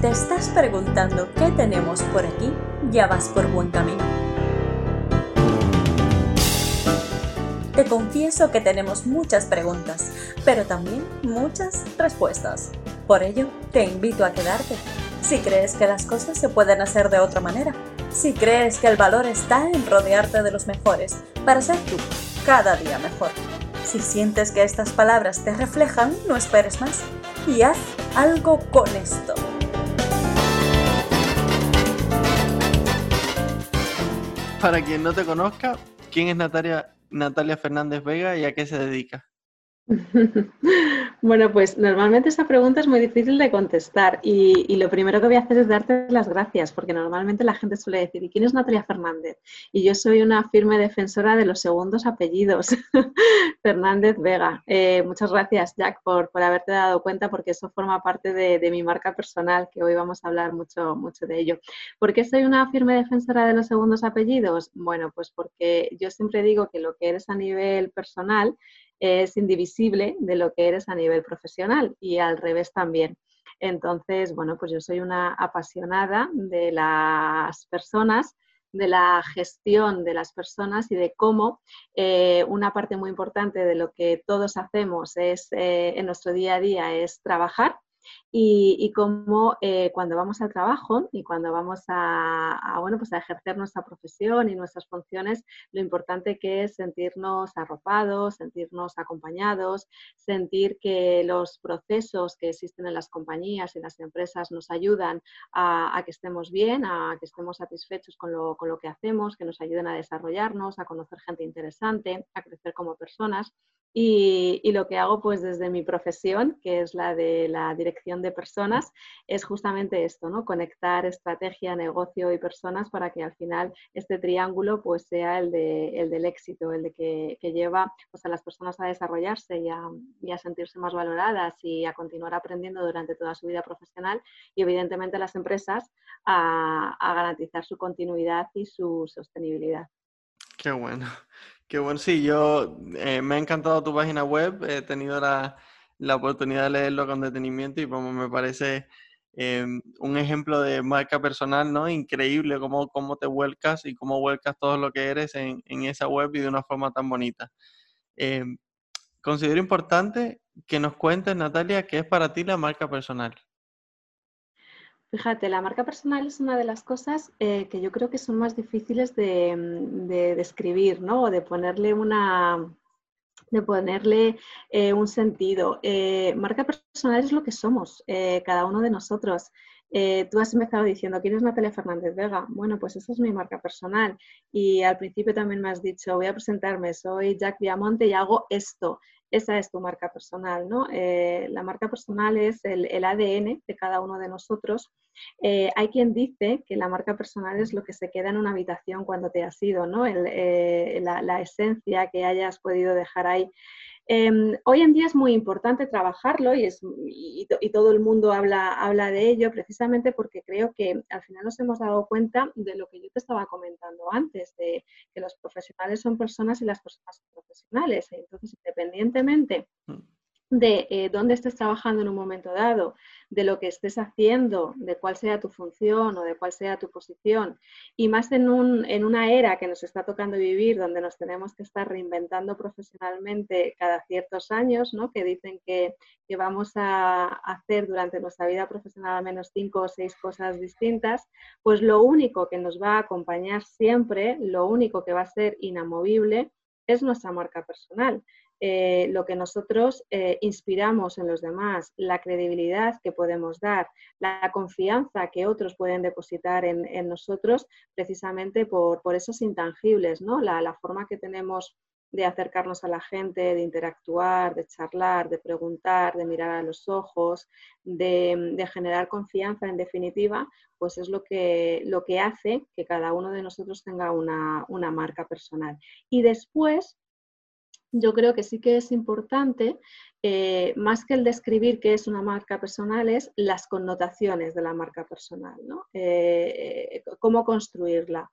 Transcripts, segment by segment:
te estás preguntando qué tenemos por aquí, ya vas por buen camino. Te confieso que tenemos muchas preguntas, pero también muchas respuestas. Por ello, te invito a quedarte. Si crees que las cosas se pueden hacer de otra manera, si crees que el valor está en rodearte de los mejores para ser tú cada día mejor. Si sientes que estas palabras te reflejan, no esperes más y haz algo con esto. Para quien no te conozca, ¿quién es Natalia, Natalia Fernández Vega y a qué se dedica? Bueno, pues normalmente esa pregunta es muy difícil de contestar y, lo primero que voy a hacer es darte las gracias, porque normalmente la gente suele decir, ¿y quién es Natalia Fernández? Y yo soy una firme defensora de los segundos apellidos, Fernández Vega. Eh, muchas gracias, Jack, por, haberte dado cuenta, porque eso forma parte de, mi marca personal, que hoy vamos a hablar mucho, mucho de ello. ¿Por qué soy una firme defensora de los segundos apellidos? Bueno, pues porque yo siempre digo que lo que eres a nivel personal es indivisible de lo que eres a nivel profesional y al revés también. Entonces, bueno, pues yo soy una apasionada de las personas, de la gestión de las personas y de cómo eh, una parte muy importante de lo que todos hacemos es, eh, en nuestro día a día es trabajar y, cómo eh, cuando vamos al trabajo y cuando vamos a, bueno, pues a ejercer nuestra profesión y nuestras funciones, lo importante que es sentirnos arropados, sentirnos acompañados, sentir que los procesos que existen en las compañías y las empresas nos ayudan a, que estemos bien, a que estemos satisfechos con lo, con lo que hacemos, que nos ayuden a desarrollarnos, a conocer gente interesante, a crecer como personas. Y, lo que hago pues desde mi profesión, que es la de la dirección de personas, es justamente esto, ¿no? Conectar estrategia, negocio y personas para que al final este triángulo pues sea el, de, el del éxito, el de que, lleva pues, a las personas a desarrollarse y a, sentirse más valoradas y a continuar aprendiendo durante toda su vida profesional y evidentemente a las empresas a garantizar su continuidad y su sostenibilidad. Qué bueno. Qué bueno, sí, yo eh, me ha encantado tu página web, he tenido la, oportunidad de leerlo con detenimiento y como me parece eh, un ejemplo de marca personal, ¿no? Increíble cómo, cómo te vuelcas y cómo vuelcas todo lo que eres en, esa web y de una forma tan bonita. Eh, considero importante que nos cuentes, Natalia, qué es para ti la marca personal. Fíjate, la marca personal es una de las cosas eh, que yo creo que son más difíciles de, describir, ¿no? O de ponerle una, de ponerle eh, un sentido. Eh, marca personal es lo que somos, cada uno de nosotros. tú has empezado diciendo, ¿quién es Natalia Fernández Vega? Bueno, pues esa es mi marca personal. Y al principio también me has dicho, voy a presentarme, soy Jack Viamonte y hago esto esa es tu marca personal, ¿no? Eh, la marca personal es el, ADN de cada uno de nosotros. Eh, hay quien dice que la marca personal es lo que se queda en una habitación cuando te has ido, ¿no? Eh, la, esencia que hayas podido dejar ahí. Em, hoy en día es muy importante trabajarlo y, es, y, todo el mundo habla, habla de ello precisamente porque creo que al final nos hemos dado cuenta de lo que yo te estaba comentando antes, de que los profesionales son personas y las personas son profesionales. Entonces, independientemente mm de eh, dónde estés trabajando en un momento dado, de lo que estés haciendo, de cuál sea tu función o de cuál sea tu posición, y más en, un, en una era que nos está tocando vivir, donde nos tenemos que estar reinventando profesionalmente cada ciertos años, ¿no? que dicen que, que vamos a hacer durante nuestra vida profesional al menos cinco o seis cosas distintas, pues lo único que nos va a acompañar siempre, lo único que va a ser inamovible, es nuestra marca personal. Eh, lo que nosotros eh, inspiramos en los demás, la credibilidad que podemos dar, la confianza que otros pueden depositar en, nosotros precisamente por, esos intangibles, ¿no? La, forma que tenemos de acercarnos a la gente, de interactuar, de charlar, de preguntar, de mirar a los ojos, de, generar confianza en definitiva, pues es lo que, lo que hace que cada uno de nosotros tenga una, una marca personal. Y después, yo creo que sí que es importante, eh, más que el describir qué es una marca personal, es las connotaciones de la marca personal, ¿no? Eh, cómo construirla.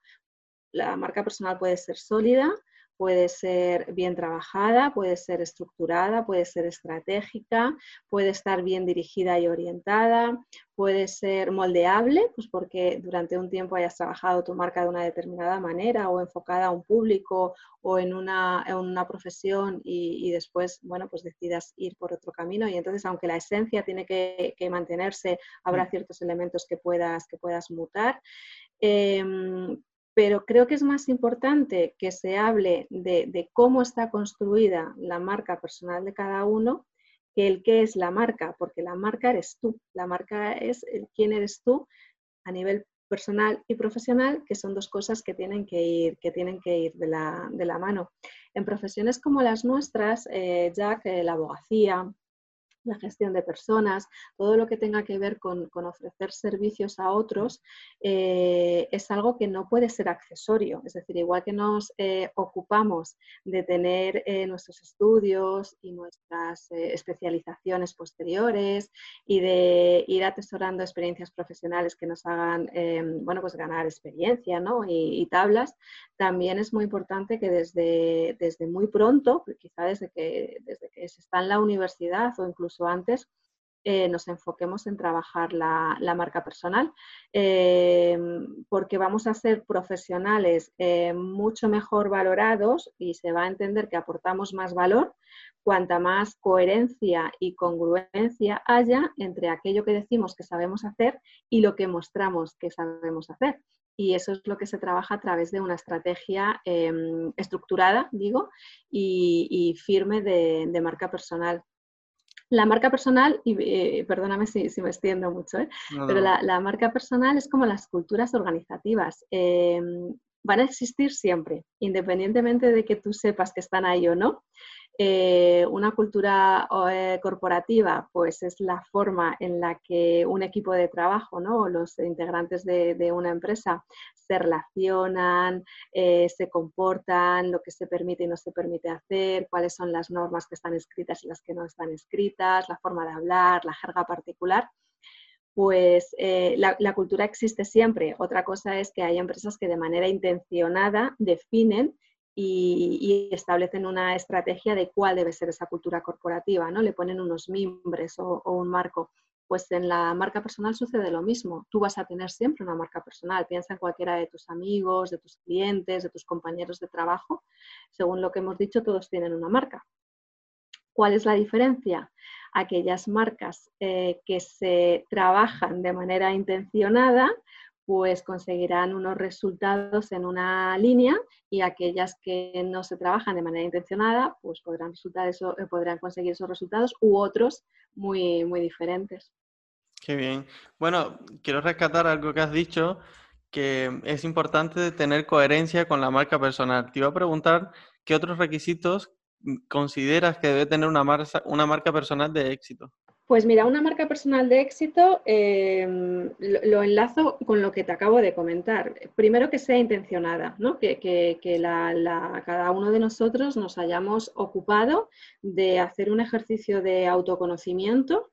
La marca personal puede ser sólida, puede ser bien trabajada, puede ser estructurada, puede ser estratégica, puede estar bien dirigida y orientada, puede ser moldeable, pues porque durante un tiempo hayas trabajado tu marca de una determinada manera o enfocada a un público o en una, profesión y, después, bueno, pues decidas ir por otro camino y entonces aunque la esencia tiene que, mantenerse, habrá mm. ciertos elementos que puedas, que puedas mutar. Em, pero creo que es más importante que se hable de, cómo está construida la marca personal de cada uno que el qué es la marca, porque la marca eres tú, la marca es quién eres tú a nivel personal y profesional, que son dos cosas que tienen que ir, que tienen que ir de, la, mano. En profesiones como las nuestras, eh, Jack, eh, la abogacía, la gestión de personas, todo lo que tenga que ver con, ofrecer servicios a otros, eh, es algo que no puede ser accesorio. Es decir, igual que nos eh, ocupamos de tener eh, nuestros estudios y nuestras especializaciones posteriores y de ir atesorando experiencias profesionales que nos hagan bueno, pues ganar experiencia y, tablas, también es muy importante que desde, desde muy pronto, quizá desde que, desde que se está en la universidad o incluso antes, eh, nos enfoquemos en trabajar la, marca personal, eh, porque vamos a ser profesionales eh, mucho mejor valorados y se va a entender que aportamos más valor cuanta más coherencia y congruencia haya entre aquello que decimos que sabemos hacer y lo que mostramos que sabemos hacer. Y eso es lo que se trabaja a través de una estrategia em, estructurada, digo, y, firme de marca personal. La marca personal, y eh, perdóname si, me extiendo mucho, ¿eh? pero la, marca personal es como las culturas organizativas. Em, van a existir siempre, independientemente de que tú sepas que están ahí o no. Eh, una cultura eh, corporativa, pues es la forma en la que un equipo de trabajo, ¿no? los integrantes de, una empresa se relacionan, eh, se comportan, lo que se permite y no se permite hacer, cuáles son las normas que están escritas y las que no están escritas, la forma de hablar, la jerga particular pues la, la, cultura existe siempre. Otra cosa es que hay empresas que de manera intencionada definen y, establecen una estrategia de cuál debe ser esa cultura corporativa, ¿no? Le ponen unos mimbres o, un marco. Pues en la marca personal sucede lo mismo. Tú vas a tener siempre una marca personal. Piensa en cualquiera de tus amigos, de tus clientes, de tus compañeros de trabajo. Según lo que hemos dicho, todos tienen una marca. ¿Cuál es la diferencia? Aquellas marcas eh, que se trabajan de manera intencionada pues conseguirán unos resultados en una línea y aquellas que no se trabajan de manera intencionada, pues podrán, resultar eso, eh, podrán conseguir esos resultados u otros muy, muy diferentes. Qué bien. Bueno, quiero rescatar algo que has dicho, que es importante tener coherencia con la marca personal. Te iba a preguntar qué otros requisitos consideras que debe tener una, una marca personal de éxito. Pues mira, una marca personal de éxito em, lo, enlazo con lo que te acabo de comentar. Primero que sea intencionada, ¿no? que, cada uno de nosotros nos hayamos ocupado de hacer un ejercicio de autoconocimiento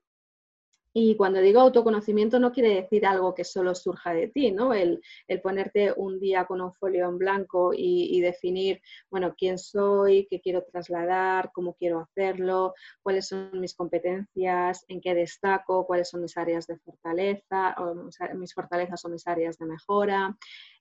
y cuando digo autoconocimiento no quiere decir algo que solo surja de ti, ¿no? El, ponerte un día con un folio en blanco y, definir, bueno, quién soy, qué quiero trasladar, cómo quiero hacerlo, cuáles son mis competencias, en qué destaco, cuáles son mis áreas de fortaleza, o mis fortalezas o mis áreas de mejora,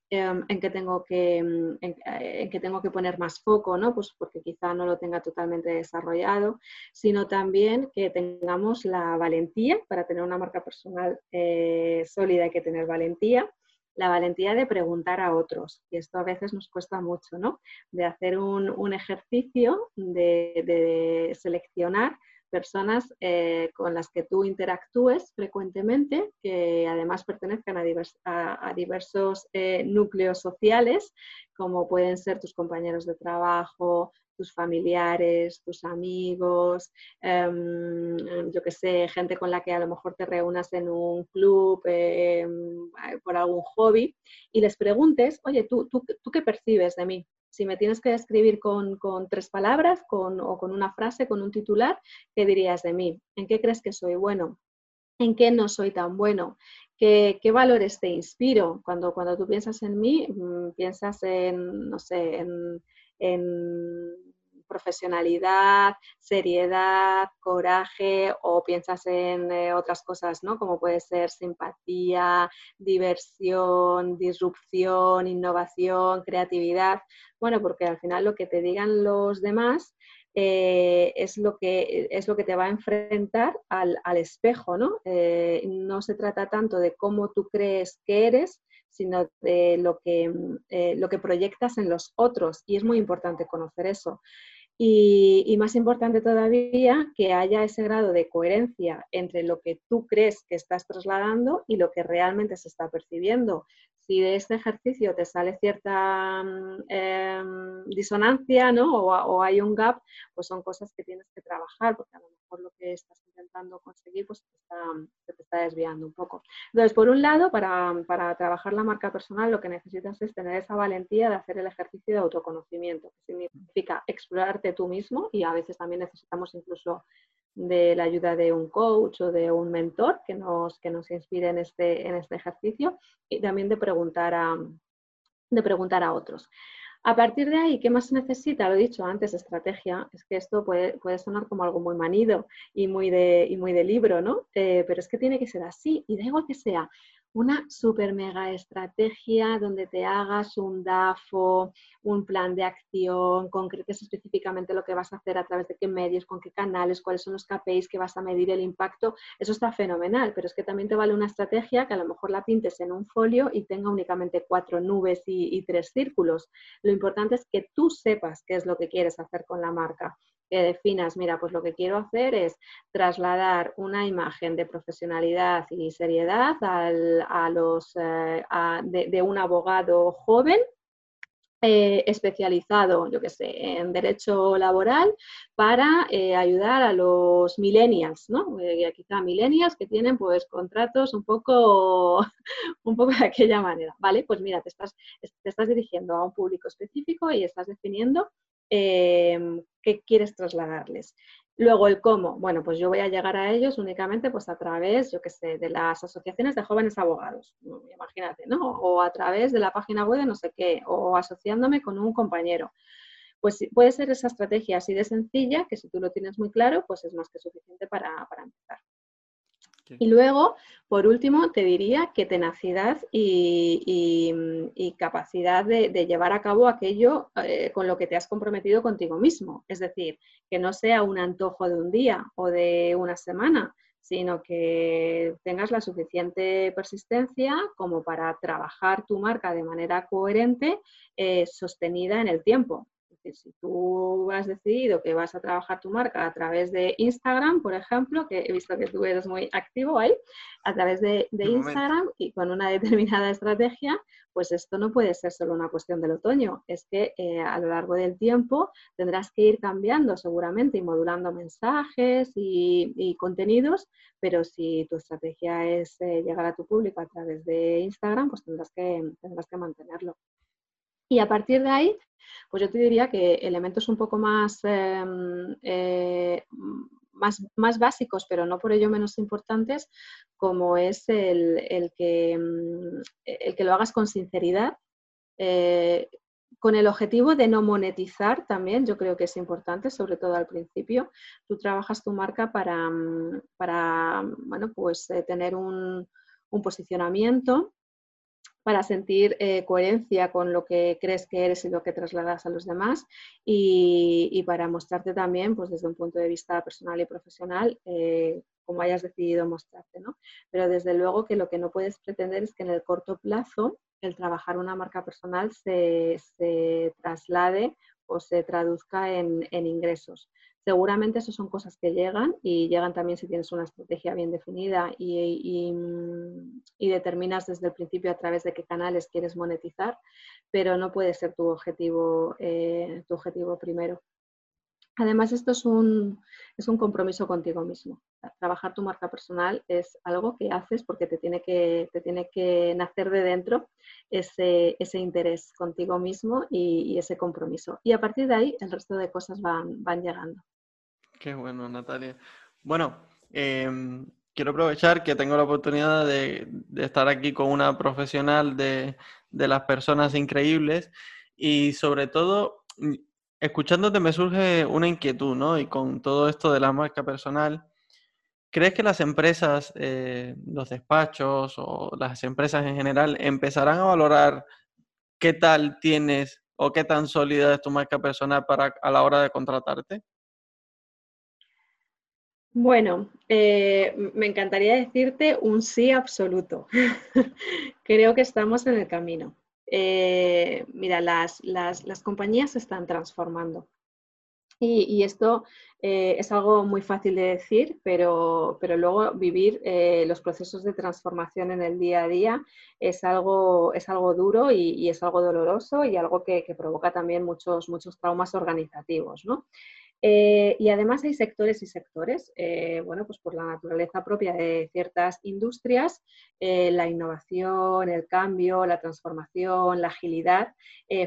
en, que tengo que, mm, eh, en, que tengo que poner más foco, ¿no? Pues porque quizá no lo tenga totalmente desarrollado, sino también que tengamos la valentía para tener una marca personal eh, sólida, hay que tener valentía la valentía de preguntar a otros. Y esto a veces nos cuesta mucho, ¿no? De hacer un, ejercicio de, de, seleccionar personas eh, con las que tú interactúes frecuentemente, que además pertenezcan a, diversos eh, núcleos sociales, como pueden ser tus compañeros de trabajo, tus familiares, tus amigos, em, yo que sé, gente con la que a lo mejor te reúnas en un club em, por algún hobby y les preguntes, oye, ¿tú, tú, tú qué percibes de mí? Si me tienes que describir con, tres palabras o con una frase, con un titular, ¿qué dirías de mí? ¿En qué crees que soy bueno? ¿En qué no soy tan bueno? ¿Qué, valores te inspiro? Cuando, cuando tú piensas en mí, mm, piensas en, no sé, en, en profesionalidad, seriedad, coraje o piensas en eh, otras cosas, ¿no? Como puede ser simpatía, diversión, disrupción, innovación, creatividad. Bueno, porque al final lo que te digan los demás eh, es, lo que, es lo que te va a enfrentar al, espejo, ¿no? Eh, no se trata tanto de cómo tú crees que eres, sino de lo que, lo que proyectas en los otros. Y es muy importante conocer eso. Y, más importante todavía, que haya ese grado de coherencia entre lo que tú crees que estás trasladando y lo que realmente se está percibiendo. Si de este ejercicio te sale cierta mm, em, disonancia ¿no? o, hay un gap, pues son cosas que tienes que trabajar, porque a lo mejor lo que estás intentando conseguir pues te está, te está desviando un poco. Entonces, por un lado, para, para trabajar la marca personal, lo que necesitas es tener esa valentía de hacer el ejercicio de autoconocimiento, que significa explorarte tú mismo y a veces también necesitamos incluso de la ayuda de un coach o de un mentor que nos, que nos inspire en este, en este ejercicio y también de preguntar a, de preguntar a otros. A partir de ahí, ¿qué más se necesita? Lo he dicho antes, estrategia. Es que esto puede, puede sonar como algo muy manido y muy de, y muy de libro, ¿no? Eh, pero es que tiene que ser así. Y da igual que sea una super mega estrategia donde te hagas un DAFO, un plan de acción, concretes específicamente lo que vas a hacer a través de qué medios, con qué canales, cuáles son los KPIs que vas a medir el impacto, eso está fenomenal, pero es que también te vale una estrategia que a lo mejor la pintes en un folio y tenga únicamente cuatro nubes y, y tres círculos. Lo importante es que tú sepas qué es lo que quieres hacer con la marca que definas, mira, pues lo que quiero hacer es trasladar una imagen de profesionalidad y seriedad a los, eh, de, un abogado joven eh, especializado, yo que sé, en derecho laboral para eh, ayudar a los millennials, ¿no? quizá millennials que tienen pues contratos un poco, un poco de aquella manera, ¿vale? Pues mira, te estás, te estás dirigiendo a un público específico y estás definiendo qué quieres trasladarles. Luego el cómo, bueno, pues yo voy a llegar a ellos únicamente pues a través, yo qué sé, de las asociaciones de jóvenes abogados, imagínate, ¿no? O a través de la página web de no sé qué, o asociándome con un compañero. Pues puede ser esa estrategia así de sencilla, que si tú lo tienes muy claro, pues es más que suficiente para, para empezar. Y luego, por último, te diría que tenacidad y, capacidad de, llevar a cabo aquello eh, con lo que te has comprometido contigo mismo. Es decir, que no sea un antojo de un día o de una semana, sino que tengas la suficiente persistencia como para trabajar tu marca de manera coherente, eh, sostenida en el tiempo si tú has decidido que vas a trabajar tu marca a través de Instagram, por ejemplo, que he visto que tú eres muy activo ahí, a través de, Instagram y con una determinada estrategia, pues esto no puede ser solo una cuestión del otoño, es que eh, a lo largo del tiempo tendrás que ir cambiando seguramente y modulando mensajes y, contenidos, pero si tu estrategia es eh, llegar a tu público a través de Instagram, pues tendrás que, tendrás que mantenerlo. Y a partir de ahí, pues yo te diría que elementos un poco más, em, eh, más, básicos, pero no por ello menos importantes, como es el, que, mm, el que lo hagas con sinceridad, eh, con el objetivo de no monetizar también, yo creo que es importante, sobre todo al principio. Tú trabajas tu marca para, mm, para bueno, pues, eh, tener un, un posicionamiento para sentir eh, coherencia con lo que crees que eres y lo que trasladas a los demás y, para mostrarte también pues desde un punto de vista personal y profesional eh, como hayas decidido mostrarte. ¿no? Pero desde luego que lo que no puedes pretender es que en el corto plazo el trabajar una marca personal se, traslade o se traduzca en ingresos. Seguramente eso son cosas que llegan y llegan también si tienes una estrategia bien definida y, determinas desde el principio a través de qué canales quieres monetizar, pero no puede ser tu objetivo, eh, tu objetivo primero. Además, esto es un, es un compromiso contigo mismo. Trabajar tu marca personal es algo que haces porque te tiene que, te tiene que nacer de dentro ese, ese interés contigo mismo y, ese compromiso. Y a partir de ahí, el resto de cosas van, van llegando. Qué bueno, Natalia. Bueno, em, quiero aprovechar que tengo la oportunidad de, estar aquí con una profesional de, las personas increíbles y sobre todo escuchándote me surge una inquietud, ¿no? Y con todo esto de la marca personal, ¿crees que las empresas, eh, los despachos o las empresas en general empezarán a valorar qué tal tienes o qué tan sólida es tu marca personal para a la hora de contratarte? Bueno, eh, me encantaría decirte un sí absoluto. Creo que estamos en el camino. Eh, mira, las, compañías se están transformando. Y, esto eh, es algo muy fácil de decir, pero, luego vivir los procesos de transformación en el día a día es algo, es algo duro y, es algo doloroso y algo que, que, provoca también muchos, muchos traumas organizativos. ¿no? Eh, y además hay sectores y sectores, eh, bueno, pues por la naturaleza propia de ciertas industrias, eh, la innovación, el cambio, la transformación, la agilidad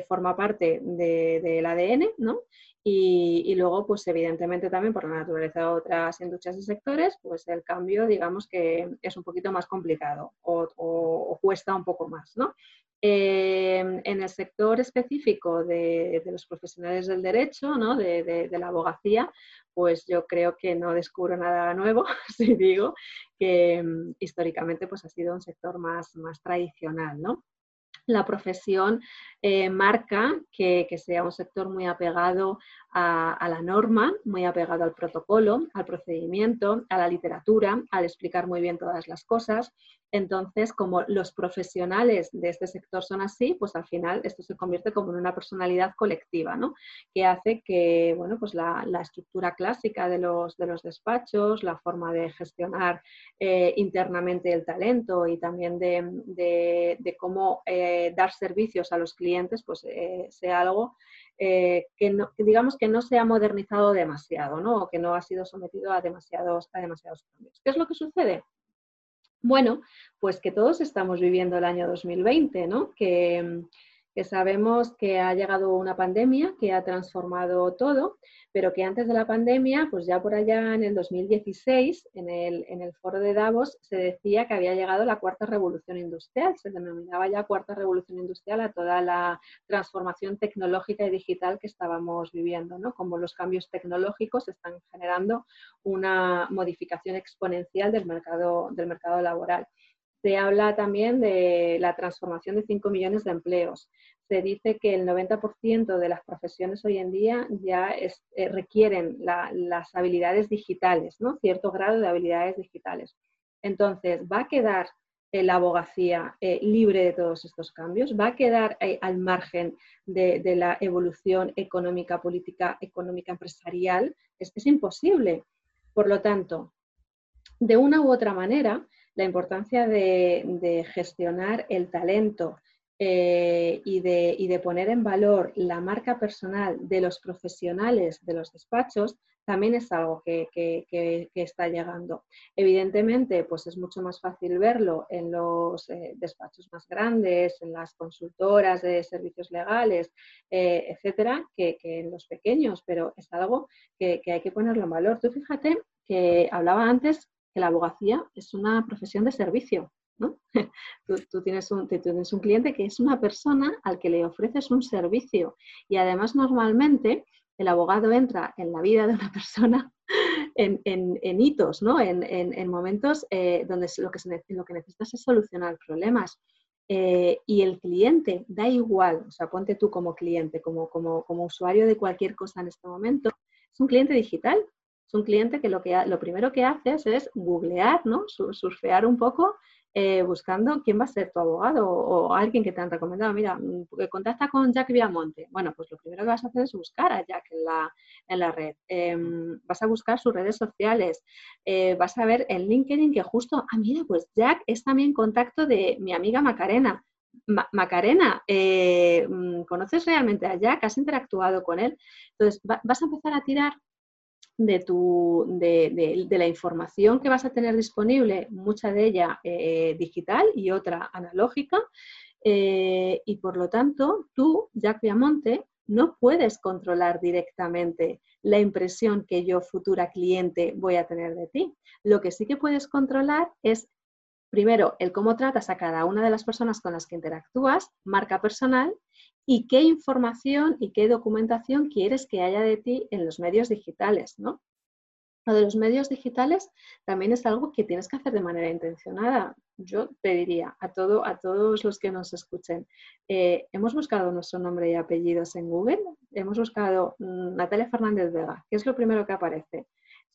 forma parte del ADN, ¿no? Y, luego, pues evidentemente también por la naturaleza de otras industrias y sectores, pues el cambio, digamos que es un poquito más complicado o, cuesta un poco más, ¿no? En el sector específico de, los profesionales del derecho, ¿no? de, la abogacía, pues yo creo que no descubro nada nuevo si digo que mm, históricamente pues ha sido un sector más, más tradicional. ¿no? la profesión eh, marca que, sea un sector muy apegado a, la norma, muy apegado al protocolo, al procedimiento, a la literatura, al explicar muy bien todas las cosas. Entonces, como los profesionales de este sector son así, pues al final esto se convierte como en una personalidad colectiva, ¿no? Que hace que, bueno, pues la, estructura clásica de los, de los despachos, la forma de gestionar eh, internamente el talento y también de, cómo eh, dar servicios a los clientes, pues eh, sea algo que, digamos que no se ha modernizado demasiado, ¿no? O que no ha sido sometido a demasiados, a demasiados cambios. ¿Qué es lo que sucede? Bueno, pues que todos estamos viviendo el año 2020, ¿no? Que, que sabemos que ha llegado una pandemia que ha transformado todo, pero que antes de la pandemia, pues ya por allá en el 2016, en el, en el foro de Davos, se decía que había llegado la cuarta revolución industrial, se denominaba ya cuarta revolución industrial a toda la transformación tecnológica y digital que estábamos viviendo, ¿no? Como los cambios tecnológicos están generando una modificación exponencial del mercado, del mercado laboral. Se habla también de la transformación de 5 millones de empleos. Se dice que el 90% de las profesiones hoy en día ya eh, requieren las habilidades digitales, ¿no? cierto grado de habilidades digitales. Entonces, ¿va a quedar eh, la abogacía eh, libre de todos estos cambios? ¿Va a quedar al margen de, la evolución económica, política, económica, empresarial? Es, es imposible. Por lo tanto, de una u otra manera, la importancia de, gestionar el talento eh, y, de, poner en valor la marca personal de los profesionales de los despachos también es algo que, está llegando. Evidentemente, pues es mucho más fácil verlo en los eh, despachos más grandes, en las consultoras de servicios legales, eh, etcétera, que, en los pequeños, pero es algo que, hay que ponerlo en valor. Tú fíjate que hablaba antes la abogacía es una profesión de servicio. ¿no? tú, tienes un, tienes un cliente que es una persona al que le ofreces un servicio y además normalmente el abogado entra en la vida de una persona en, hitos, ¿no? en, momentos eh, donde lo que, se, lo que necesitas es solucionar problemas. Eh, y el cliente, da igual, o sea, ponte tú como cliente, como, como, como usuario de cualquier cosa en este momento, es un cliente digital, es un cliente que lo, que lo primero que haces es googlear, ¿no? surfear un poco eh, buscando quién va a ser tu abogado o, alguien que te han recomendado. Mira, mm, contacta con Jack Viamonte. Bueno, pues lo primero que vas a hacer es buscar a Jack en la, en la red. Em, vas a buscar sus redes sociales. Eh, vas a ver en LinkedIn que justo, ah, mira, pues Jack es también contacto de mi amiga Macarena. Macarena, eh, mm, ¿conoces realmente a Jack? ¿Has interactuado con él? Entonces, vas a empezar a tirar de, tu, de, de, la información que vas a tener disponible, mucha de ella eh, digital y otra analógica, eh, y por lo tanto tú, Jack Viamonte, no puedes controlar directamente la impresión que yo, futura cliente, voy a tener de ti. Lo que sí que puedes controlar es, primero, el cómo tratas a cada una de las personas con las que interactúas, marca personal, y qué información y qué documentación quieres que haya de ti en los medios digitales, ¿no? Lo de los medios digitales también es algo que tienes que hacer de manera intencionada. Yo te diría a, todo, a todos los que nos escuchen, eh, hemos buscado nuestro nombre y apellidos en Google, hemos buscado mm, Natalia Fernández Vega, ¿qué es lo primero que aparece?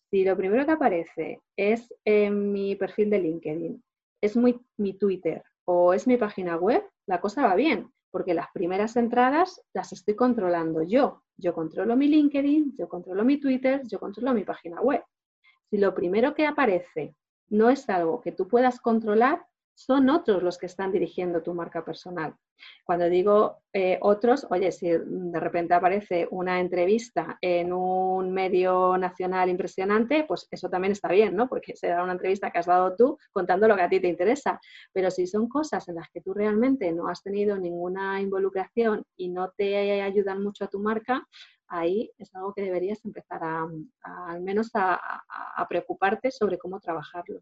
Si lo primero que aparece es en mi perfil de LinkedIn, es mi Twitter o es mi página web, la cosa va bien, porque las primeras entradas las estoy controlando yo. Yo controlo mi LinkedIn, yo controlo mi Twitter, yo controlo mi página web. Si lo primero que aparece no es algo que tú puedas controlar, son otros los que están dirigiendo tu marca personal. Cuando digo eh, otros, oye, si de repente aparece una entrevista en un medio nacional impresionante, pues eso también está bien, ¿no? Porque será una entrevista que has dado tú contando lo que a ti te interesa. Pero si son cosas en las que tú realmente no has tenido ninguna involucración y no te ayudan mucho a tu marca, ahí es algo que deberías empezar a, al menos a preocuparte sobre cómo trabajarlo.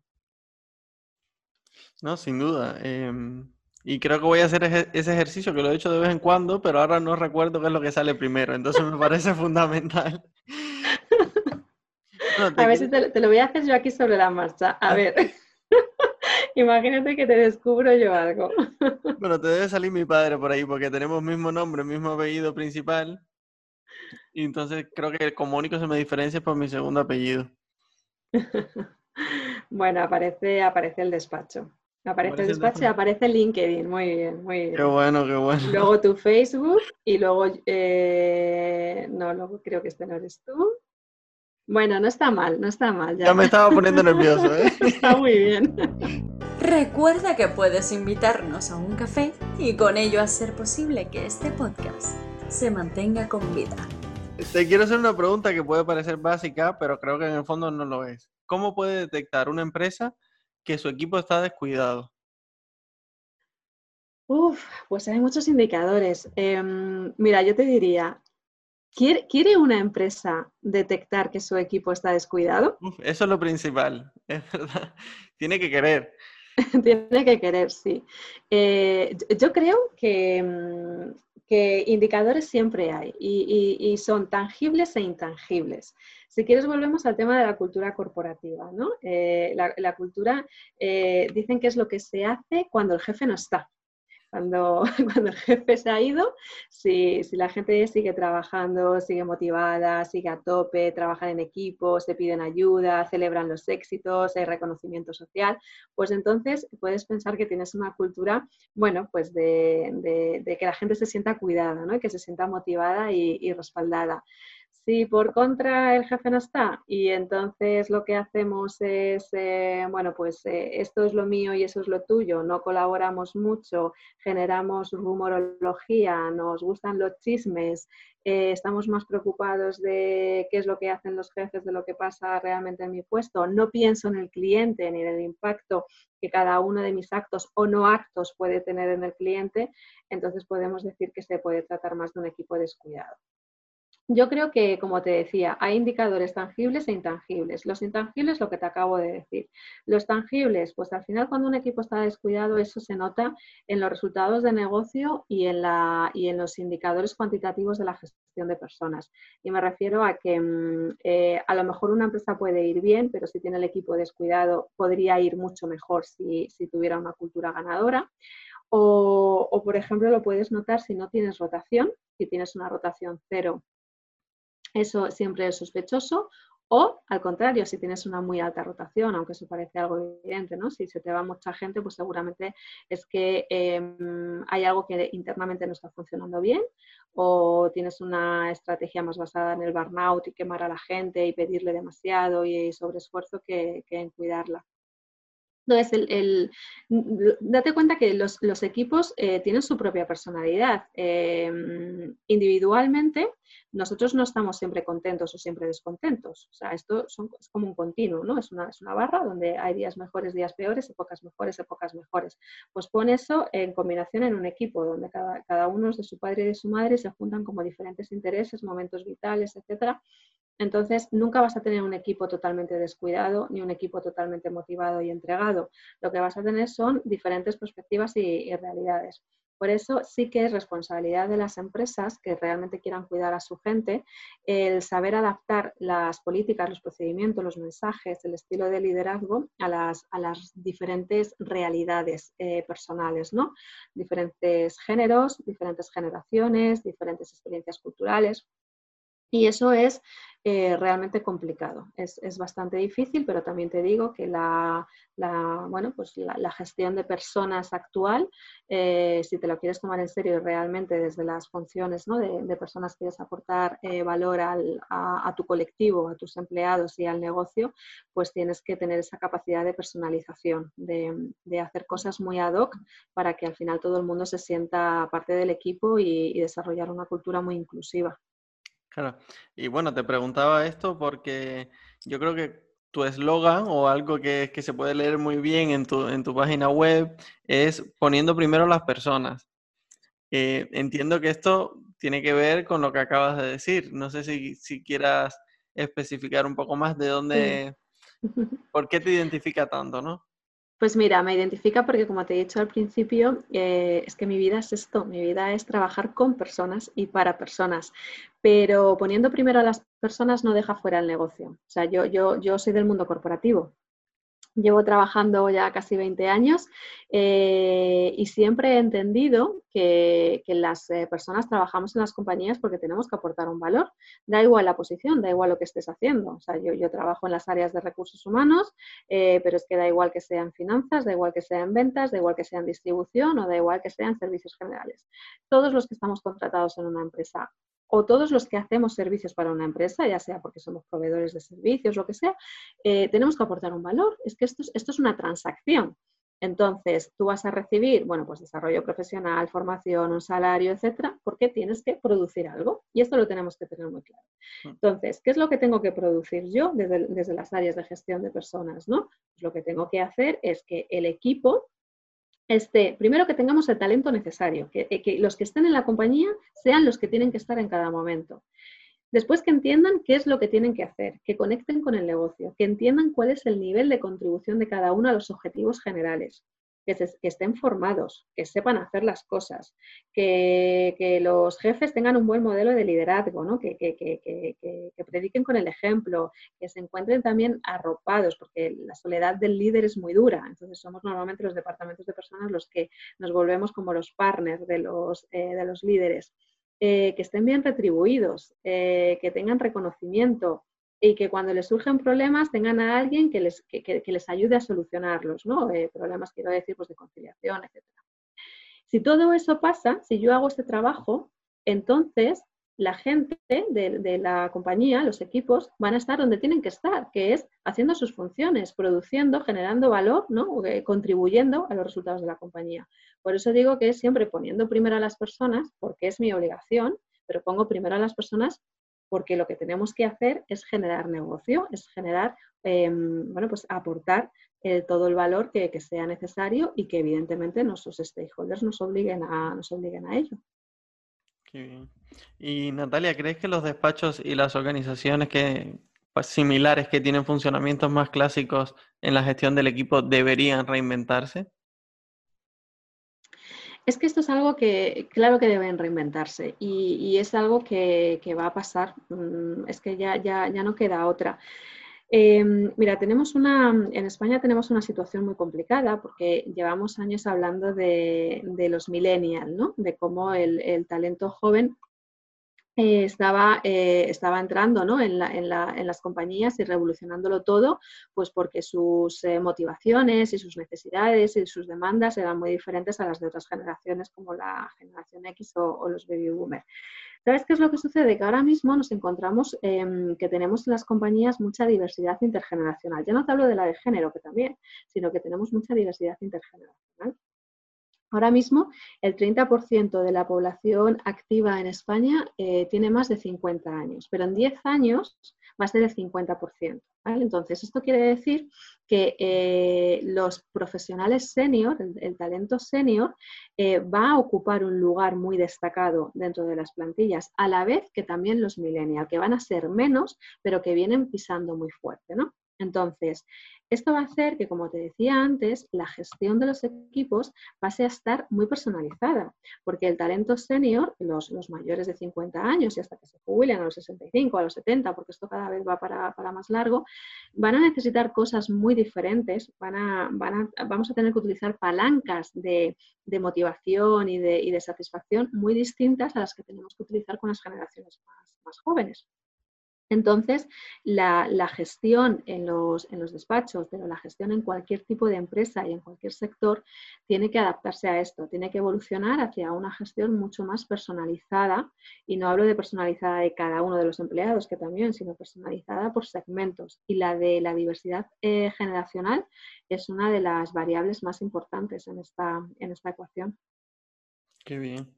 No, sin duda. Em, y creo que voy a hacer ese ejercicio que lo he hecho de vez en cuando, pero ahora no recuerdo qué es lo que sale primero. Entonces me parece fundamental. a ver si te, lo voy a hacer yo aquí sobre la marcha. A ver. Imagínate que te descubro yo algo. bueno, te debe salir mi padre por ahí, porque tenemos mismo nombre, mismo apellido principal. Y entonces creo que como único se me diferencia por mi segundo apellido. Bueno, aparece, aparece el despacho. Aparece el despacho y aparece LinkedIn. Muy bien, muy bien. Qué bueno, qué bueno. Luego tu Facebook y luego, eh, no, luego creo que este no eres tú. Bueno, no está mal, no está mal. Ya, me estaba poniendo nervioso, ¿eh? está muy bien. Recuerda que puedes invitarnos a un café y con ello hacer posible que este podcast se mantenga con vida. Te quiero hacer una pregunta que puede parecer básica, pero creo que en el fondo no lo es. ¿Cómo puede detectar una empresa que su equipo está descuidado? Uf, pues hay muchos indicadores. Em, mira, yo te diría, ¿quiere, una empresa detectar que su equipo está descuidado? eso es lo principal, es verdad. Tiene que querer. Tiene que querer, sí. Eh, yo creo que, mm, que, indicadores siempre hay y son tangibles e intangibles. Si quieres, volvemos al tema de la cultura corporativa. ¿no? Eh, la, cultura, eh, dicen que es lo que se hace cuando el jefe no está. Cuando, cuando el jefe se ha ido, si, si, la gente sigue trabajando, sigue motivada, sigue a tope, trabajan en equipo, se piden ayuda, celebran los éxitos, hay reconocimiento social, pues entonces puedes pensar que tienes una cultura, bueno, pues de, de, que la gente se sienta cuidada, ¿no? Que se sienta motivada y respaldada. Si por contra el jefe no está y entonces lo que hacemos es, eh, bueno, pues eh, esto es lo mío y eso es lo tuyo, no colaboramos mucho, generamos rumorología, nos gustan los chismes, eh, estamos más preocupados de qué es lo que hacen los jefes, de lo que pasa realmente en mi puesto, no pienso en el cliente ni en el impacto que cada uno de mis actos o no actos puede tener en el cliente, entonces podemos decir que se puede tratar más de un equipo descuidado. Yo creo que, como te decía, hay indicadores tangibles e intangibles. Los intangibles, lo que te acabo de decir. Los tangibles, pues al final cuando un equipo está descuidado, eso se nota en los resultados de negocio y en, los indicadores cuantitativos de la gestión de personas. Y me refiero a que mm, eh, a lo mejor una empresa puede ir bien, pero si tiene el equipo descuidado, podría ir mucho mejor si, tuviera una cultura ganadora. O, por ejemplo, lo puedes notar si no tienes rotación, si tienes una rotación cero eso siempre es sospechoso. O al contrario, si tienes una muy alta rotación, aunque eso parece algo evidente, ¿no? Si se te va mucha gente, pues seguramente es que em, hay algo que internamente no está funcionando bien o tienes una estrategia más basada en el burnout y quemar a la gente y pedirle demasiado y sobreesfuerzo que, que en cuidarla. Entonces, el, date cuenta que los, equipos eh, tienen su propia personalidad. Em, individualmente, nosotros no estamos siempre contentos o siempre descontentos. O sea, esto es como un continuo, ¿no? Es una, barra donde hay días mejores, días peores, épocas mejores, épocas mejores. Pues pon eso en combinación en un equipo donde cada, uno de su padre y de su madre se juntan como diferentes intereses, momentos vitales, etcétera. Entonces, nunca vas a tener un equipo totalmente descuidado ni un equipo totalmente motivado y entregado. Lo que vas a tener son diferentes perspectivas y realidades. Por eso sí que es responsabilidad de las empresas que realmente quieran cuidar a su gente el saber adaptar las políticas, los procedimientos, los mensajes, el estilo de liderazgo a las, a las diferentes realidades eh, personales, ¿no? Diferentes géneros, diferentes generaciones, diferentes experiencias culturales. Y eso es eh, realmente complicado. Es, bastante difícil, pero también te digo que la, bueno, pues la, gestión de personas actual, eh, si te lo quieres tomar en serio realmente desde las funciones ¿no? de, personas que quieres aportar eh, valor a, tu colectivo, a tus empleados y al negocio, pues tienes que tener esa capacidad de personalización, de, hacer cosas muy ad hoc para que al final todo el mundo se sienta parte del equipo y desarrollar una cultura muy inclusiva. Claro. Y bueno, te preguntaba esto porque yo creo que tu eslogan o algo que, que, se puede leer muy bien en tu, en tu página web es poniendo primero las personas. Eh, entiendo que esto tiene que ver con lo que acabas de decir. No sé si, si quieras especificar un poco más de dónde, por qué te identifica tanto, ¿no? Pues mira, me identifica porque como te he dicho al principio, eh, es que mi vida es esto, mi vida es trabajar con personas y para personas, pero poniendo primero a las personas no deja fuera el negocio. O sea, yo, yo, yo soy del mundo corporativo, Llevo trabajando ya casi 20 años eh, y siempre he entendido que, las eh, personas trabajamos en las compañías porque tenemos que aportar un valor. Da igual la posición, da igual lo que estés haciendo. O sea, yo, trabajo en las áreas de recursos humanos, eh, pero es que da igual que sean finanzas, da igual que sean ventas, da igual que sean distribución o da igual que sean servicios generales. Todos los que estamos contratados en una empresa o todos los que hacemos servicios para una empresa, ya sea porque somos proveedores de servicios, lo que sea, eh, tenemos que aportar un valor. Es que esto es, esto es una transacción. Entonces, tú vas a recibir, bueno, pues desarrollo profesional, formación, un salario, etcétera, porque tienes que producir algo. Y esto lo tenemos que tener muy claro. Mm. Entonces, ¿qué es lo que tengo que producir yo desde, desde las áreas de gestión de personas? ¿no? Pues lo que tengo que hacer es que el equipo este, primero que tengamos el talento necesario, eh, que, los que estén en la compañía sean los que tienen que estar en cada momento. Después que entiendan qué es lo que tienen que hacer, que conecten con el negocio, que entiendan cuál es el nivel de contribución de cada uno a los objetivos generales, que, estén formados, que sepan hacer las cosas, que, los jefes tengan un buen modelo de liderazgo, ¿no? que, prediquen con el ejemplo, que se encuentren también arropados, porque la soledad del líder es muy dura. Entonces somos normalmente los departamentos de personas los que nos volvemos como los partners de los, eh, de los líderes. Eh, que estén bien retribuidos, eh, que tengan reconocimiento, y que cuando les surgen problemas tengan a alguien que les, que, les ayude a solucionarlos, ¿no? Eh, problemas, quiero decir, pues de conciliación, etc. Si todo eso pasa, si yo hago este trabajo, entonces la gente de, la compañía, los equipos, van a estar donde tienen que estar, que es haciendo sus funciones, produciendo, generando valor, ¿no? Eh, contribuyendo a los resultados de la compañía. Por eso digo que siempre poniendo primero a las personas, porque es mi obligación, pero pongo primero a las personas porque lo que tenemos que hacer es generar negocio, es generar, em, bueno, pues aportar eh, todo el valor que, sea necesario y que evidentemente nuestros stakeholders nos obliguen a, nos obliguen a ello. Qué bien. Y Natalia, ¿crees que los despachos y las organizaciones que, pues, similares que tienen funcionamientos más clásicos en la gestión del equipo deberían reinventarse? Es que esto es algo que, claro que deben reinventarse y, es algo que, va a pasar, mm, es que ya, ya, ya no queda otra. Em, mira, tenemos una, en España tenemos una situación muy complicada porque llevamos años hablando de, los millennials, ¿no? de cómo el, talento joven eh, estaba, eh, estaba entrando ¿no? en, en, las compañías y revolucionándolo todo, pues porque sus eh, motivaciones y sus necesidades y sus demandas eran muy diferentes a las de otras generaciones como la generación X o, los baby boomers. ¿Sabes qué es lo que sucede? Que ahora mismo nos encontramos em, que tenemos en las compañías mucha diversidad intergeneracional. Ya no te hablo de la de género, que también, sino que tenemos mucha diversidad intergeneracional. Ahora mismo, el 30% de la población activa en España eh, tiene más de 50 años, pero en 10 años va a ser el 50%. Entonces, esto quiere decir que eh, los profesionales senior, el, talento senior, eh, va a ocupar un lugar muy destacado dentro de las plantillas, a la vez que también los millennials, que van a ser menos, pero que vienen pisando muy fuerte. ¿no? Entonces, esto va a hacer que, como te decía antes, la gestión de los equipos pase a estar muy personalizada, porque el talento senior, los, mayores de 50 años y hasta que se jubilen a los 65, a los 70, porque esto cada vez va para, más largo, van a necesitar cosas muy diferentes, vamos a tener que utilizar palancas de, motivación y de, satisfacción muy distintas a las que tenemos que utilizar con las generaciones más jóvenes. Entonces, la, gestión en los, despachos, pero la gestión en cualquier tipo de empresa y en cualquier sector, tiene que adaptarse a esto, tiene que evolucionar hacia una gestión mucho más personalizada. Y no hablo de personalizada de cada uno de los empleados, que también, sino personalizada por segmentos. Y la de la diversidad eh, generacional es una de las variables más importantes en esta, en esta ecuación. Qué bien.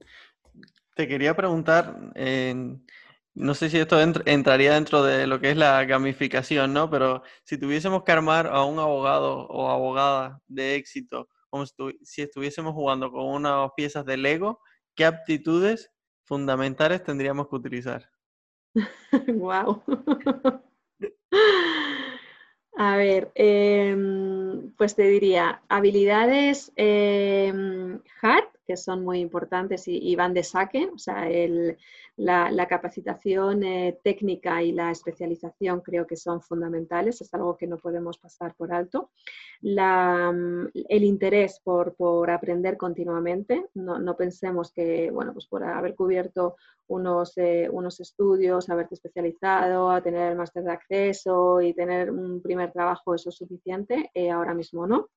Te quería preguntar, no sé si esto entraría dentro de lo que es la gamificación, ¿no? Pero si tuviésemos que armar a un abogado o abogada de éxito, como si estuviésemos jugando con unas piezas de Lego, ¿qué aptitudes fundamentales tendríamos que utilizar? wow. a ver, em, pues te diría, habilidades em, hard, que son muy importantes y, van de saque, o sea, la, capacitación eh, técnica y la especialización creo que son fundamentales, es algo que no podemos pasar por alto. Mm, el interés por, aprender continuamente, no, pensemos que, bueno, pues por haber cubierto unos, eh, unos estudios, haberte especializado, tener el máster de acceso y tener un primer trabajo, eso es suficiente, eh, ahora mismo no.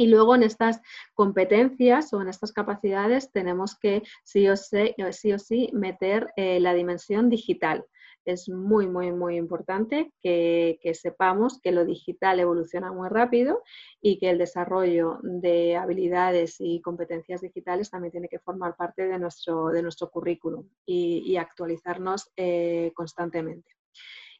Y luego en estas competencias o en estas capacidades tenemos que sí o sí, sí, o sí meter eh, la dimensión digital. Es muy, muy, muy importante que, sepamos que lo digital evoluciona muy rápido y que el desarrollo de habilidades y competencias digitales también tiene que formar parte de nuestro, de nuestro currículum y, actualizarnos eh, constantemente.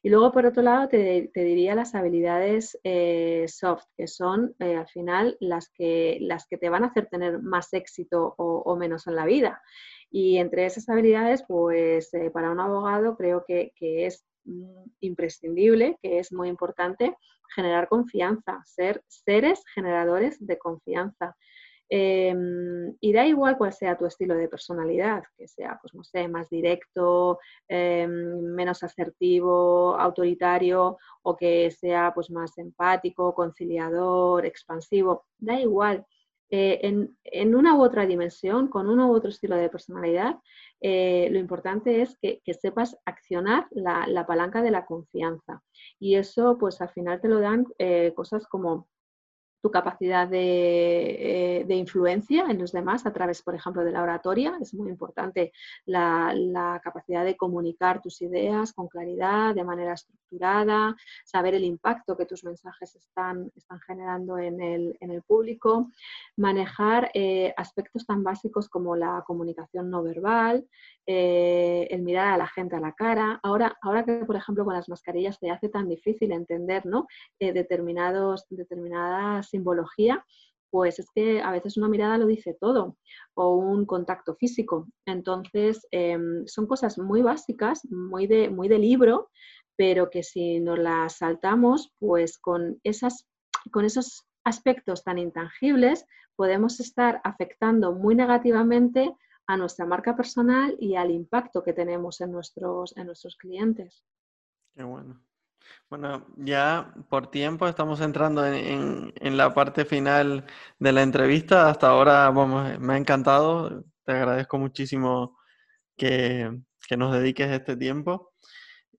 Y luego, por otro lado, te, diría las habilidades eh, soft, que son eh, al final las que, las que te van a hacer tener más éxito o, menos en la vida. Y entre esas habilidades, pues eh, para un abogado creo que, que es mm, imprescindible, que es muy importante generar confianza, ser seres generadores de confianza. Em, y da igual cuál sea tu estilo de personalidad, que sea, pues no sé, más directo, em, menos asertivo, autoritario, o que sea pues más empático, conciliador, expansivo, da igual. Eh, en, una u otra dimensión, con uno u otro estilo de personalidad, eh, lo importante es que, sepas accionar la, palanca de la confianza. Y eso, pues al final te lo dan eh, cosas como tu capacidad eh, de, influencia en los demás a través, por ejemplo, de la oratoria. Es muy importante la, capacidad de comunicar tus ideas con claridad, de manera estructurada, saber el impacto que tus mensajes están, están generando en el, público, manejar eh, aspectos tan básicos como la comunicación no verbal, eh, el mirar a la gente a la cara. Ahora, ahora que, por ejemplo, con las mascarillas se hace tan difícil entender ¿no? determinados, determinadas simbología, pues es que a veces una mirada lo dice todo, o un contacto físico. Entonces, em, son cosas muy básicas, muy de, muy de libro, pero que si nos las saltamos, pues con, esas, con esos aspectos tan intangibles podemos estar afectando muy negativamente a nuestra marca personal y al impacto que tenemos en nuestros, en nuestros clientes. Qué bueno. Bueno, ya por tiempo estamos entrando en, la parte final de la entrevista. Hasta ahora, vamos, me ha encantado. Te agradezco muchísimo que, nos dediques este tiempo.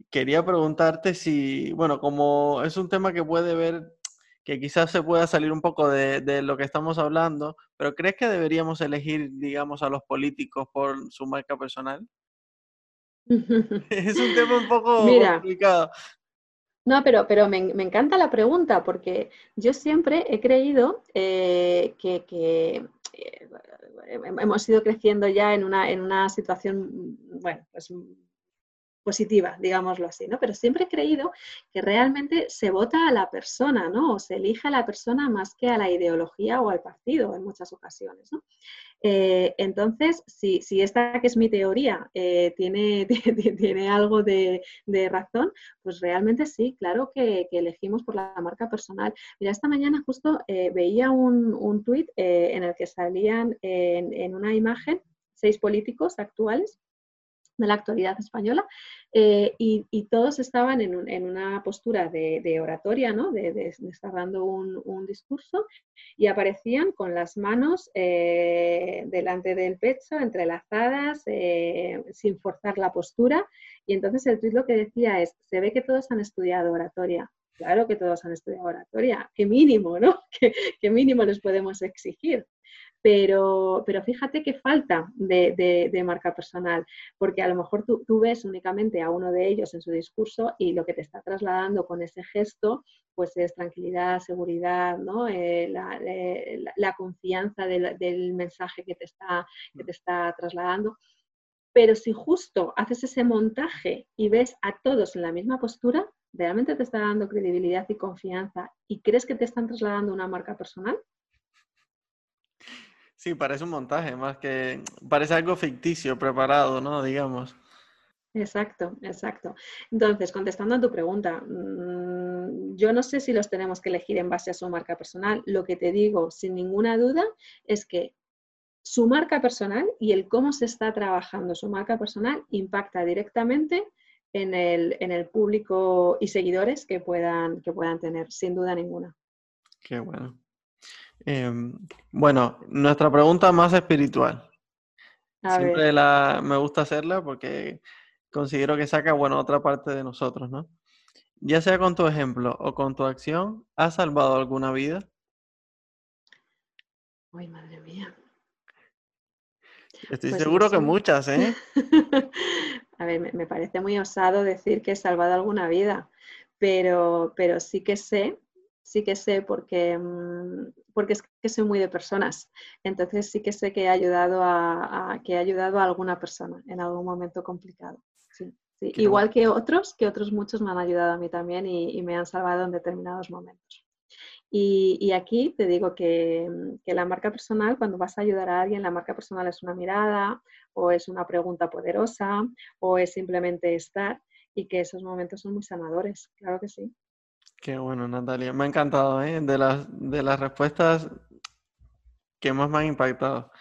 Quería preguntarte si, bueno, como es un tema que puede ver, que quizás se pueda salir un poco de, de lo que estamos hablando, pero ¿crees que deberíamos elegir, digamos, a los políticos por su marca personal? es un tema un poco complicado. No, pero, pero me, encanta la pregunta porque yo siempre he creído eh, que, eh, hemos ido creciendo ya en una, en una situación, bueno, pues positiva, digámoslo así, ¿no? Pero siempre he creído que realmente se vota a la persona, ¿no? O se elige a la persona más que a la ideología o al partido en muchas ocasiones, ¿no? Eh, entonces, si, esta que es mi teoría eh, tiene, tiene, algo de, razón, pues realmente sí, claro que, elegimos por la marca personal. Mira, esta mañana justo eh, veía un, un tuit en el que salían en una imagen seis políticos actuales de la actualidad española, eh, y, todos estaban en, una postura de, oratoria, ¿no? de, estar dando un, discurso, y aparecían con las manos eh, delante del pecho, entrelazadas, eh, sin forzar la postura, y entonces el tuit lo que decía es, se ve que todos han estudiado oratoria. Claro que todos han estudiado oratoria, qué mínimo, ¿no? qué mínimo les podemos exigir? Pero, pero fíjate qué falta de, marca personal, porque a lo mejor tú, ves únicamente a uno de ellos en su discurso y lo que te está trasladando con ese gesto pues es tranquilidad, seguridad, ¿no? Eh, la, confianza del, mensaje que te, está, que te está trasladando. Pero si justo haces ese montaje y ves a todos en la misma postura, ¿realmente te está dando credibilidad y confianza y crees que te están trasladando una marca personal? Sí, parece un montaje, más que parece algo ficticio, preparado, ¿no? Digamos. Exacto, exacto. Entonces, contestando a tu pregunta, mm, yo no sé si los tenemos que elegir en base a su marca personal. Lo que te digo, sin ninguna duda, es que su marca personal y el cómo se está trabajando su marca personal impacta directamente en el, en el público y seguidores que puedan, que puedan tener, sin duda ninguna. Qué bueno. Em, bueno, nuestra pregunta más espiritual. Siempre La, me gusta hacerla porque considero que saca, bueno, otra parte de nosotros, ¿no? Ya sea con tu ejemplo o con tu acción, ¿has salvado alguna vida? Ay, madre mía. Estoy pues seguro que muchas, ¿eh? A ver, me, parece muy osado decir que he salvado alguna vida, pero, pero sí que sé sí que sé porque, mm, porque es que soy muy de personas. Entonces sí que sé que he ayudado a, que he ayudado a alguna persona en algún momento complicado. Igual que otros, que otros muchos me han ayudado a mí también y, me han salvado en determinados momentos. Y, aquí te digo que, mm, que, la marca personal, cuando vas a ayudar a alguien, la marca personal es una mirada o es una pregunta poderosa o es simplemente estar y que esos momentos son muy sanadores, claro que sí. Qué bueno, Natalia. Me ha encantado, ¿eh? De las, de las respuestas que más me han impactado.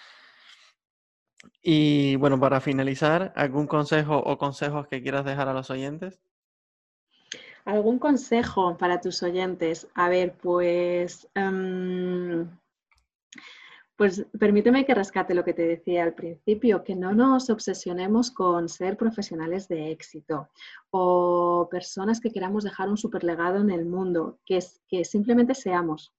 Y bueno, para finalizar, ¿algún consejo o consejos que quieras dejar a los oyentes? ¿Algún consejo para tus oyentes? A ver, pues em, pues permíteme que rescate lo que te decía al principio, que no nos obsesionemos con ser profesionales de éxito o personas que queramos dejar un superlegado en el mundo, que, es, que simplemente seamos.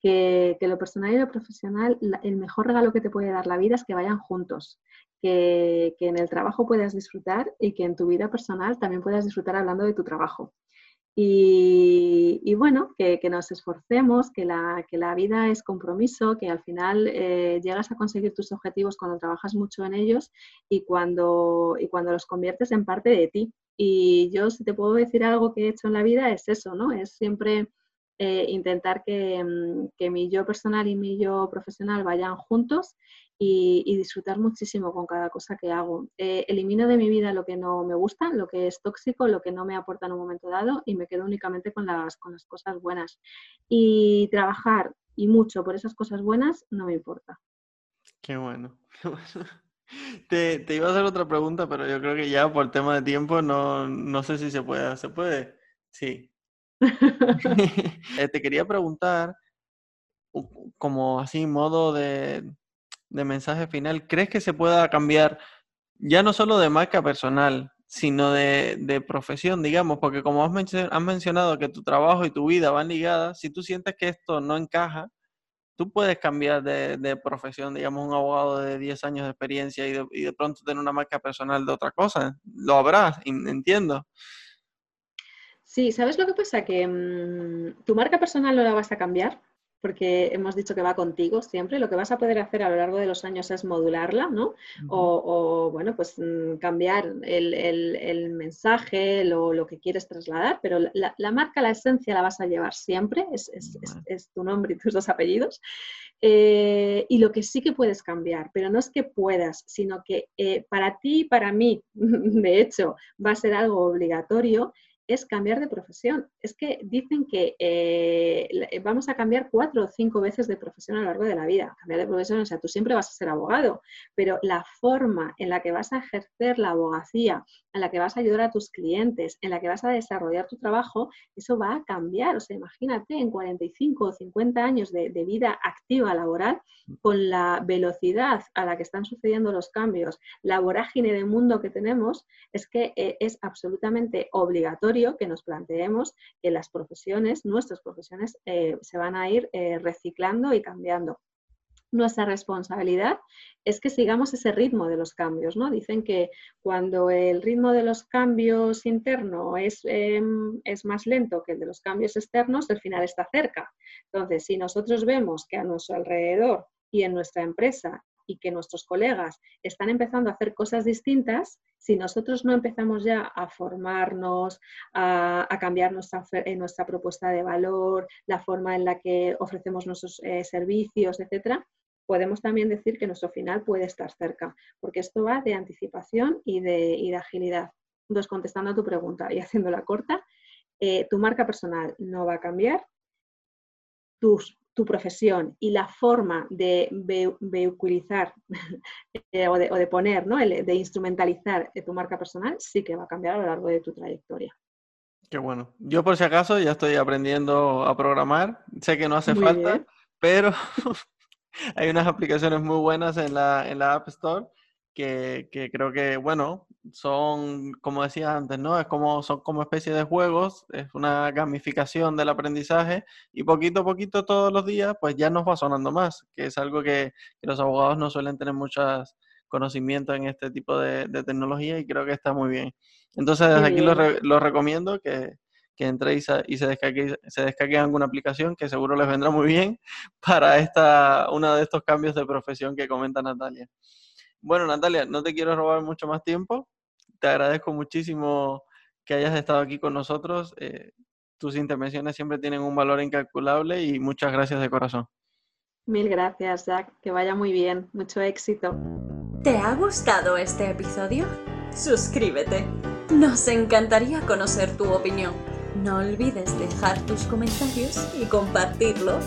Que, lo personal y lo profesional, el mejor regalo que te puede dar la vida es que vayan juntos, que, que en el trabajo puedas disfrutar y que en tu vida personal también puedas disfrutar hablando de tu trabajo. Y, bueno, que, nos esforcemos, que la, que la, vida es compromiso, que al final eh, llegas a conseguir tus objetivos cuando trabajas mucho en ellos y cuando, y cuando los conviertes en parte de ti. Y yo, si te puedo decir algo que he hecho en la vida, es eso, ¿no? Es siempre eh, intentar que, mm, que mi yo personal y mi yo profesional vayan juntos y, disfrutar muchísimo con cada cosa que hago. Eh, elimino de mi vida lo que no me gusta, lo que es tóxico, lo que no me aporta en un momento dado y me quedo únicamente con las, con las cosas buenas. Y trabajar y mucho por esas cosas buenas no me importa. Qué bueno. Te, te, iba a hacer otra pregunta, pero yo creo que ya por tema de tiempo no, no sé si se puede. ¿Se puede? Sí. Eh, te quería preguntar, como así, modo de, de mensaje final, ¿crees que se pueda cambiar ya no solo de marca personal, sino de, profesión, digamos? Porque como has, mencionado que tu trabajo y tu vida van ligadas, si tú sientes que esto no encaja, tú puedes cambiar de, profesión, digamos, un abogado de 10 años de experiencia y de, pronto tener una marca personal de otra cosa. Lo habrás, entiendo. Sí, ¿sabes lo que pasa? Que mm, tu marca personal no la vas a cambiar, porque hemos dicho que va contigo siempre. Lo que vas a poder hacer a lo largo de los años es modularla, ¿no? o, bueno, pues mm, cambiar el, mensaje, lo, lo, que quieres trasladar, pero la, marca, la esencia la vas a llevar siempre, es, es, tu nombre y tus dos apellidos. Eh, y lo que sí que puedes cambiar, pero no es que puedas, sino que eh, para ti y para mí, de hecho, va a ser algo obligatorio, es cambiar de profesión. Es que dicen que eh, eh, vamos a cambiar cuatro o cinco veces de profesión a lo largo de la vida. Cambiar de profesión, o sea, tú siempre vas a ser abogado, pero la forma en la que vas a ejercer la abogacía, en la que vas a ayudar a tus clientes, en la que vas a desarrollar tu trabajo, eso va a cambiar. O sea, imagínate en 45 o 50 años de, vida activa laboral, con la velocidad a la que están sucediendo los cambios, la vorágine de mundo que tenemos, es que eh, es absolutamente obligatorio que nos planteemos que las profesiones, nuestras profesiones, eh, se van a ir eh, reciclando y cambiando nuestra responsabilidad es que sigamos ese ritmo de los cambios, ¿no? Dicen que cuando el ritmo de los cambios internos es, em, es, más lento que el de los cambios externos, el final está cerca. Entonces, si nosotros vemos que a nuestro alrededor y en nuestra empresa y que nuestros colegas están empezando a hacer cosas distintas, si nosotros no empezamos ya a formarnos, a, cambiar nuestra, nuestra propuesta de valor, la forma en la que ofrecemos nuestros eh, servicios, etcétera, podemos también decir que nuestro final puede estar cerca, porque esto va de anticipación y de, agilidad. Entonces, contestando a tu pregunta y haciéndola corta, eh, tu marca personal no va a cambiar, tu profesión y la forma de vehiculizar eh, o, de, poner, ¿no? de instrumentalizar tu marca personal sí que va a cambiar a lo largo de tu trayectoria. Qué bueno. Yo por si acaso ya estoy aprendiendo a programar. Sé que no hace falta, pero hay unas aplicaciones muy buenas en la, en la App Store que, que, creo que, bueno, son, como decía antes, ¿no? Es como, son como especie de juegos, es una gamificación del aprendizaje y poquito a poquito todos los días, pues ya nos va sonando más, que es algo que, que los abogados no suelen tener muchos conocimientos en este tipo de, de, tecnología y creo que está muy bien. Entonces, desde aquí lo, lo recomiendo que, que entréis y se descargue, se descarguen alguna aplicación que seguro les vendrá muy bien para esta, uno de estos cambios de profesión que comenta Natalia. Bueno, Natalia, no te quiero robar mucho más tiempo. Te agradezco muchísimo que hayas estado aquí con nosotros. Eh, tus intervenciones siempre tienen un valor incalculable y muchas gracias de corazón. Mil gracias, Jack. Que vaya muy bien. Mucho éxito. ¿Te ha gustado este episodio? Suscríbete. Nos encantaría conocer tu opinión. No olvides dejar tus comentarios y compartirlo